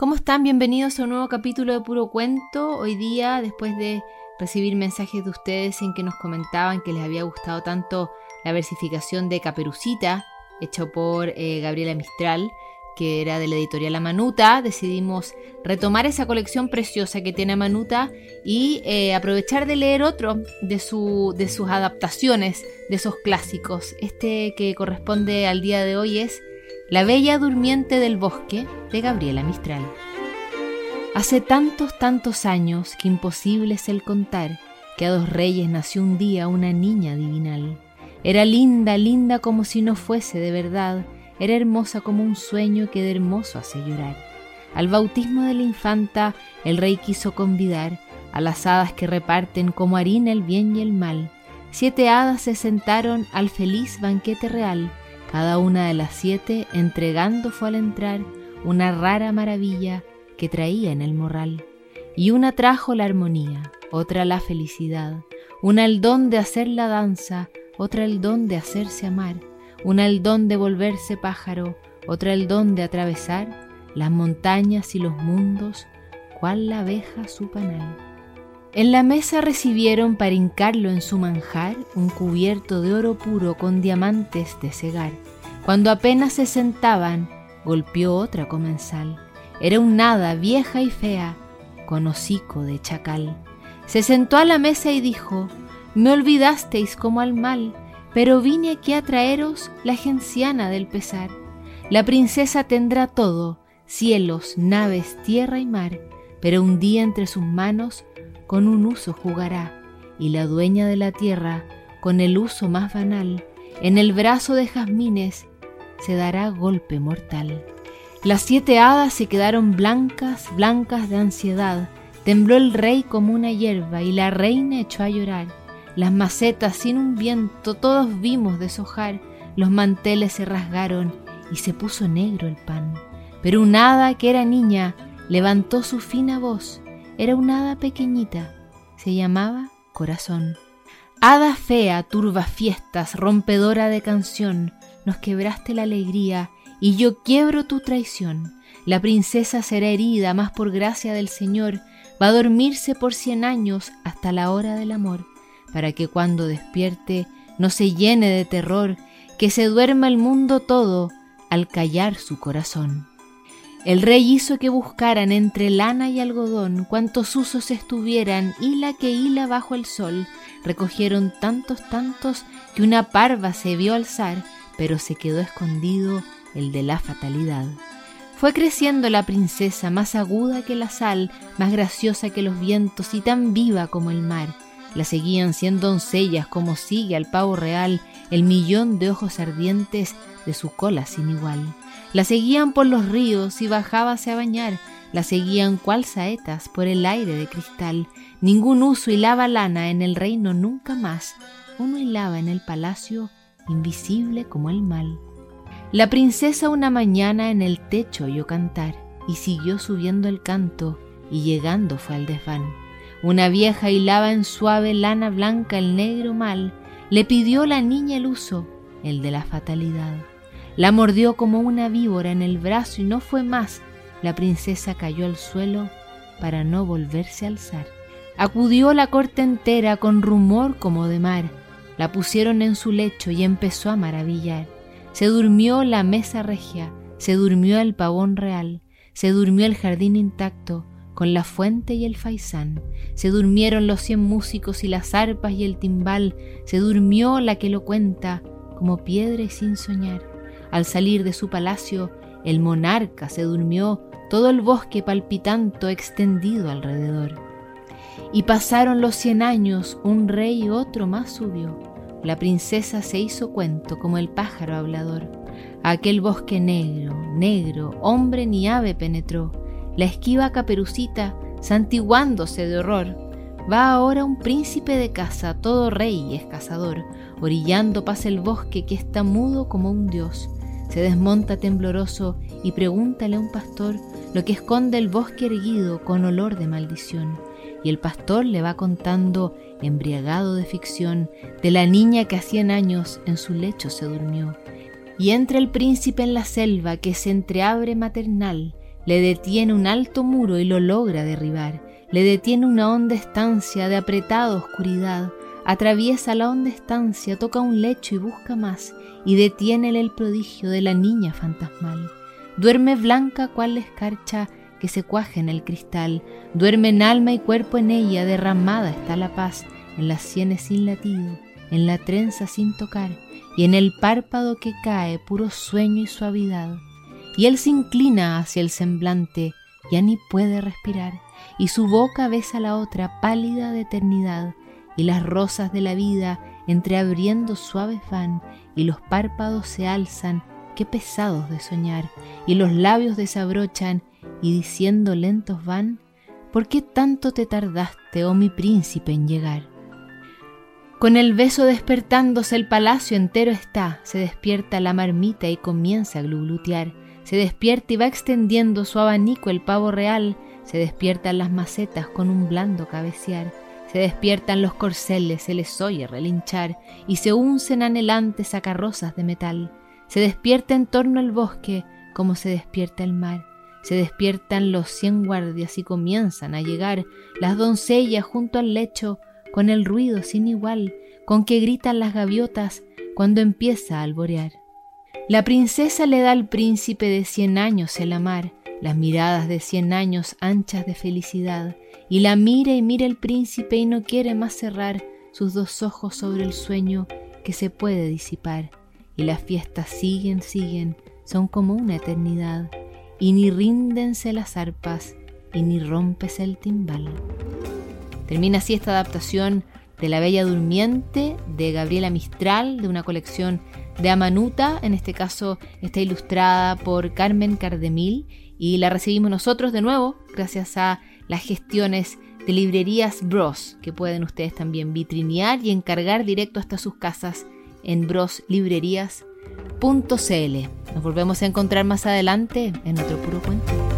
¿Cómo están? Bienvenidos a un nuevo capítulo de Puro Cuento. Hoy día, después de recibir mensajes de ustedes en que nos comentaban que les había gustado tanto la versificación de Caperucita, hecho por eh, Gabriela Mistral, que era de la editorial Amanuta, decidimos retomar esa colección preciosa que tiene Amanuta y eh, aprovechar de leer otro de, su, de sus adaptaciones, de esos clásicos. Este que corresponde al día de hoy es la Bella Durmiente del Bosque de Gabriela Mistral. Hace tantos, tantos años que imposible es el contar que a dos reyes nació un día una niña divinal. Era linda, linda como si no fuese de verdad, era hermosa como un sueño que de hermoso hace llorar. Al bautismo de la infanta el rey quiso convidar a las hadas que reparten como harina el bien y el mal. Siete hadas se sentaron al feliz banquete real, cada una de las siete entregando fue al entrar una rara maravilla que traía en el morral. Y una trajo la armonía, otra la felicidad, una el don de hacer la danza, otra el don de hacerse amar, una el don de volverse pájaro, otra el don de atravesar las montañas y los mundos, cual la abeja su panal. En la mesa recibieron para hincarlo en su manjar un cubierto de oro puro con diamantes de cegar. Cuando apenas se sentaban, golpeó otra comensal. Era un nada vieja y fea, con hocico de chacal. Se sentó a la mesa y dijo, Me olvidasteis como al mal, pero vine aquí a traeros la genciana del pesar. La princesa tendrá todo, cielos, naves, tierra y mar, pero un día entre sus manos con un uso jugará, y la dueña de la tierra, con el uso más banal, en el brazo de jazmines, se dará golpe mortal. Las siete hadas se quedaron blancas, blancas de ansiedad, tembló el rey como una hierba y la reina echó a llorar. Las macetas sin un viento todos vimos deshojar, los manteles se rasgaron y se puso negro el pan. Pero un hada que era niña levantó su fina voz era una hada pequeñita, se llamaba Corazón. Hada fea, turba fiestas, rompedora de canción, nos quebraste la alegría y yo quiebro tu traición. La princesa será herida, más por gracia del Señor, va a dormirse por cien años hasta la hora del amor, para que cuando despierte no se llene de terror, que se duerma el mundo todo al callar su corazón. El rey hizo que buscaran entre lana y algodón cuantos usos estuvieran, hila que hila bajo el sol. Recogieron tantos, tantos, que una parva se vio alzar, pero se quedó escondido el de la fatalidad. Fue creciendo la princesa, más aguda que la sal, más graciosa que los vientos y tan viva como el mar. La seguían cien doncellas como sigue al pavo real el millón de ojos ardientes de su cola sin igual. La seguían por los ríos y bajábase a bañar, la seguían cual saetas por el aire de cristal. Ningún uso hilaba lana en el reino nunca más, uno hilaba en el palacio invisible como el mal. La princesa una mañana en el techo oyó cantar y siguió subiendo el canto y llegando fue al desván. Una vieja hilaba en suave lana blanca el negro mal, le pidió la niña el uso, el de la fatalidad. La mordió como una víbora en el brazo y no fue más. La princesa cayó al suelo para no volverse a alzar. Acudió la corte entera con rumor como de mar. La pusieron en su lecho y empezó a maravillar. Se durmió la mesa regia, se durmió el pavón real, se durmió el jardín intacto, con la fuente y el faisán. Se durmieron los cien músicos y las arpas y el timbal, se durmió la que lo cuenta, como piedra y sin soñar. Al salir de su palacio, el monarca se durmió todo el bosque palpitando extendido alrededor. Y pasaron los cien años, un rey y otro más subió. La princesa se hizo cuento como el pájaro hablador. aquel bosque negro, negro, hombre ni ave penetró. La esquiva caperucita, santiguándose de horror, va ahora un príncipe de casa, todo rey es cazador. Orillando pasa el bosque que está mudo como un dios se desmonta tembloroso y pregúntale a un pastor lo que esconde el bosque erguido con olor de maldición. Y el pastor le va contando, embriagado de ficción, de la niña que a cien años en su lecho se durmió. Y entra el príncipe en la selva que se entreabre maternal, le detiene un alto muro y lo logra derribar, le detiene una honda estancia de apretada oscuridad, atraviesa la honda estancia, toca un lecho y busca más, y detiene el prodigio de la niña fantasmal. Duerme blanca cual la escarcha que se cuaja en el cristal, duerme alma y cuerpo en ella, derramada está la paz, en las sienes sin latido, en la trenza sin tocar, y en el párpado que cae puro sueño y suavidad. Y él se inclina hacia el semblante, ya ni puede respirar, y su boca besa la otra pálida de eternidad, y las rosas de la vida entreabriendo suaves van, y los párpados se alzan, qué pesados de soñar, y los labios desabrochan, y diciendo lentos van, ¿por qué tanto te tardaste, oh mi príncipe, en llegar? Con el beso despertándose el palacio entero está, se despierta la marmita y comienza a gluglutear, se despierta y va extendiendo su abanico el pavo real, se despiertan las macetas con un blando cabecear, se despiertan los corceles, se les oye relinchar, y se uncen anhelantes a carrozas de metal, se despierta en torno el bosque como se despierta el mar, se despiertan los cien guardias y comienzan a llegar las doncellas junto al lecho, con el ruido sin igual con que gritan las gaviotas cuando empieza a alborear. La princesa le da al príncipe de cien años el amar, las miradas de cien años anchas de felicidad, y la mira y mira el príncipe y no quiere más cerrar sus dos ojos sobre el sueño que se puede disipar, y las fiestas siguen, siguen, son como una eternidad, y ni ríndense las arpas, y ni rompes el timbal. Termina así esta adaptación de La Bella Durmiente de Gabriela Mistral, de una colección de Amanuta, en este caso está ilustrada por Carmen Cardemil y la recibimos nosotros de nuevo gracias a las gestiones de librerías Bros, que pueden ustedes también vitrinear y encargar directo hasta sus casas en broslibrerías.cl. Nos volvemos a encontrar más adelante en otro puro cuento.